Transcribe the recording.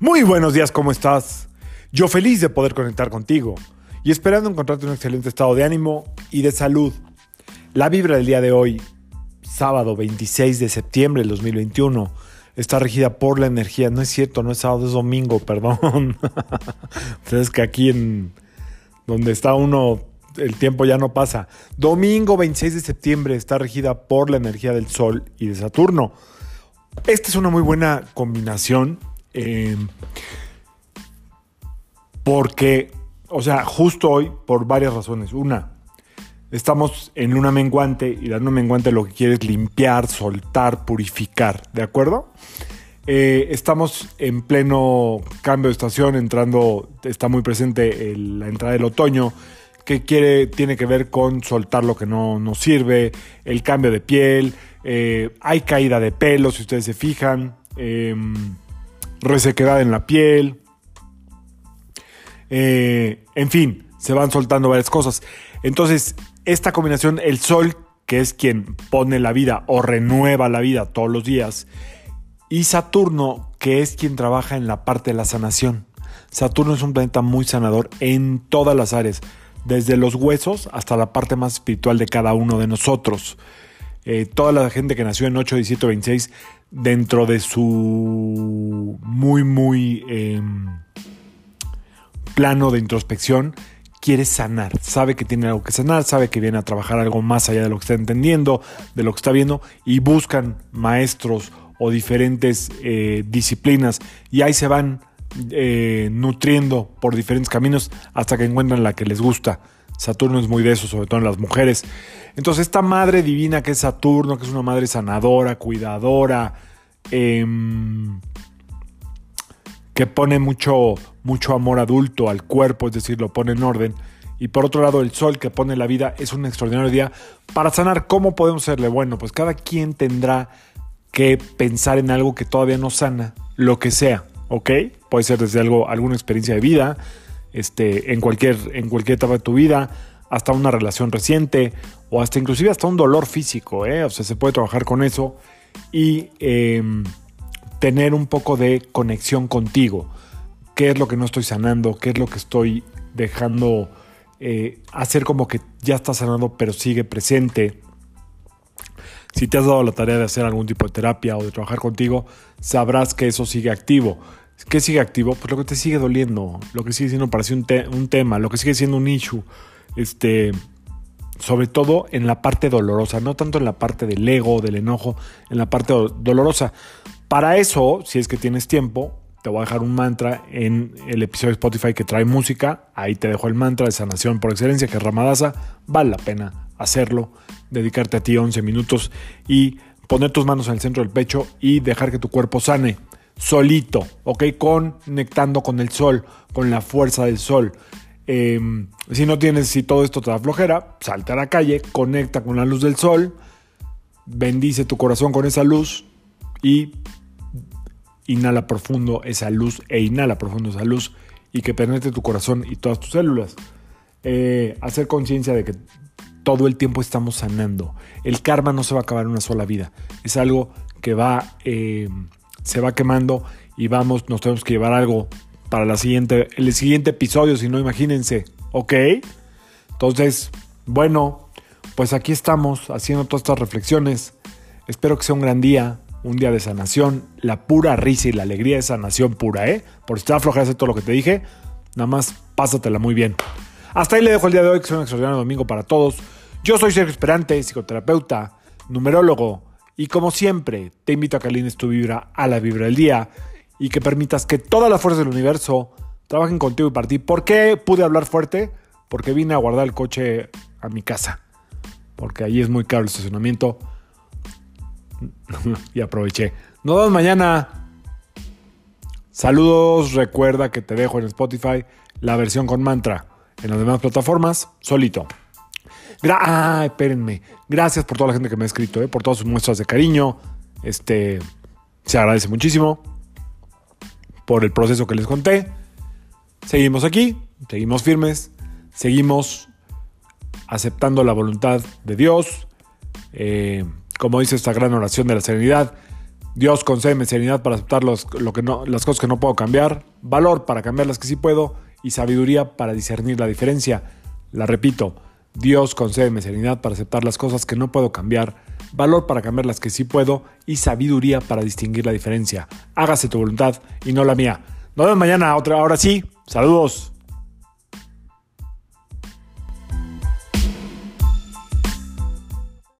Muy buenos días, ¿cómo estás? Yo feliz de poder conectar contigo y esperando encontrarte en un excelente estado de ánimo y de salud. La vibra del día de hoy, sábado 26 de septiembre del 2021, está regida por la energía. No es cierto, no es sábado, es domingo, perdón. es que aquí en donde está uno, el tiempo ya no pasa. Domingo 26 de septiembre está regida por la energía del Sol y de Saturno. Esta es una muy buena combinación eh, porque, o sea, justo hoy, por varias razones. Una, estamos en una menguante y la luna menguante lo que quiere es limpiar, soltar, purificar, ¿de acuerdo? Eh, estamos en pleno cambio de estación, entrando, está muy presente la entrada del otoño, que quiere, tiene que ver con soltar lo que no nos sirve, el cambio de piel, eh, hay caída de pelo, si ustedes se fijan. Eh, resequedad en la piel. Eh, en fin, se van soltando varias cosas. Entonces, esta combinación, el sol, que es quien pone la vida o renueva la vida todos los días, y Saturno, que es quien trabaja en la parte de la sanación. Saturno es un planeta muy sanador en todas las áreas, desde los huesos hasta la parte más espiritual de cada uno de nosotros. Eh, toda la gente que nació en 8, 17, 26 dentro de su muy, muy em, plano de introspección, quiere sanar, sabe que tiene algo que sanar, sabe que viene a trabajar algo más allá de lo que está entendiendo, de lo que está viendo, y buscan maestros o diferentes eh, disciplinas y ahí se van eh, nutriendo por diferentes caminos hasta que encuentran la que les gusta. Saturno es muy de eso, sobre todo en las mujeres. Entonces, esta madre divina que es Saturno, que es una madre sanadora, cuidadora, em, que pone mucho, mucho amor adulto al cuerpo, es decir, lo pone en orden. Y por otro lado, el sol que pone la vida es un extraordinario día para sanar. ¿Cómo podemos hacerle? Bueno, pues cada quien tendrá que pensar en algo que todavía no sana, lo que sea, ¿ok? Puede ser desde algo, alguna experiencia de vida, este, en, cualquier, en cualquier etapa de tu vida, hasta una relación reciente o hasta inclusive hasta un dolor físico, ¿eh? o sea, se puede trabajar con eso y em, tener un poco de conexión contigo. ¿Qué es lo que no estoy sanando? ¿Qué es lo que estoy dejando eh, hacer como que ya está sanando pero sigue presente? Si te has dado la tarea de hacer algún tipo de terapia o de trabajar contigo, sabrás que eso sigue activo. ¿Qué sigue activo? Pues lo que te sigue doliendo, lo que sigue siendo para sí un, tema, lo que sigue siendo un issue. Este, sobre todo en la parte dolorosa, no tanto en la parte del ego, del enojo, en la parte dolorosa. Para eso, si es que tienes tiempo, te voy a dejar un mantra en el episodio de Spotify que trae música. Ahí te dejo el mantra de sanación por excelencia, que es Ramadasa. Vale la pena hacerlo, dedicarte a ti 11 minutos y poner tus manos en el centro del pecho y dejar que tu cuerpo sane solito, ¿ok? Conectando con el sol, con la fuerza del sol. Em, si no tienes, si todo esto te da flojera, salte a la calle, conecta con la luz del sol, bendice tu corazón con esa luz y inhala profundo esa luz e inhala profundo esa luz y que penetre tu corazón y todas tus células. Eh, hacer conciencia de que todo el tiempo estamos sanando. El karma no se va a acabar en una sola vida. Es algo que va... Em, se va quemando y vamos, nos tenemos que llevar algo para la siguiente, el siguiente episodio, si no, imagínense, ¿ok? Entonces, bueno, pues aquí estamos haciendo todas estas reflexiones. Espero que sea un gran día, un día de sanación, la pura risa y la alegría de sanación pura, ¿eh? Por si te va a hacer todo lo que te dije, nada más pásatela muy bien. Hasta ahí le dejo el día de hoy, que sea un extraordinario domingo para todos. Yo soy Sergio Esperante, psicoterapeuta, numerólogo y como siempre, te invito a que alines tu vibra a la vibra del día y que permitas que todas las fuerzas del universo trabajen contigo y para ti. ¿Por qué pude hablar fuerte? Porque vine a guardar el coche a mi casa. Porque allí es muy caro el estacionamiento. y aproveché. Nos vemos mañana. Saludos. Recuerda que te dejo en Spotify la versión con mantra. En las demás plataformas, solito ah, espérenme. Gracias por toda la gente que me ha escrito, eh, por todas sus muestras de cariño. Este, se agradece muchísimo por el proceso que les conté. Seguimos aquí, seguimos firmes, seguimos aceptando la voluntad de Dios. Eh, como dice esta gran oración de la serenidad, Dios concédeme serenidad para aceptar lo que no, las cosas que no puedo cambiar, valor para cambiar las que sí puedo y sabiduría para discernir la diferencia. La repito, Dios concédeme serenidad para aceptar las cosas que no puedo cambiar, valor para cambiar las que sí puedo y sabiduría para distinguir la diferencia. Hágase tu voluntad y no la mía. Nos vemos mañana, otra, ahora sí. Saludos.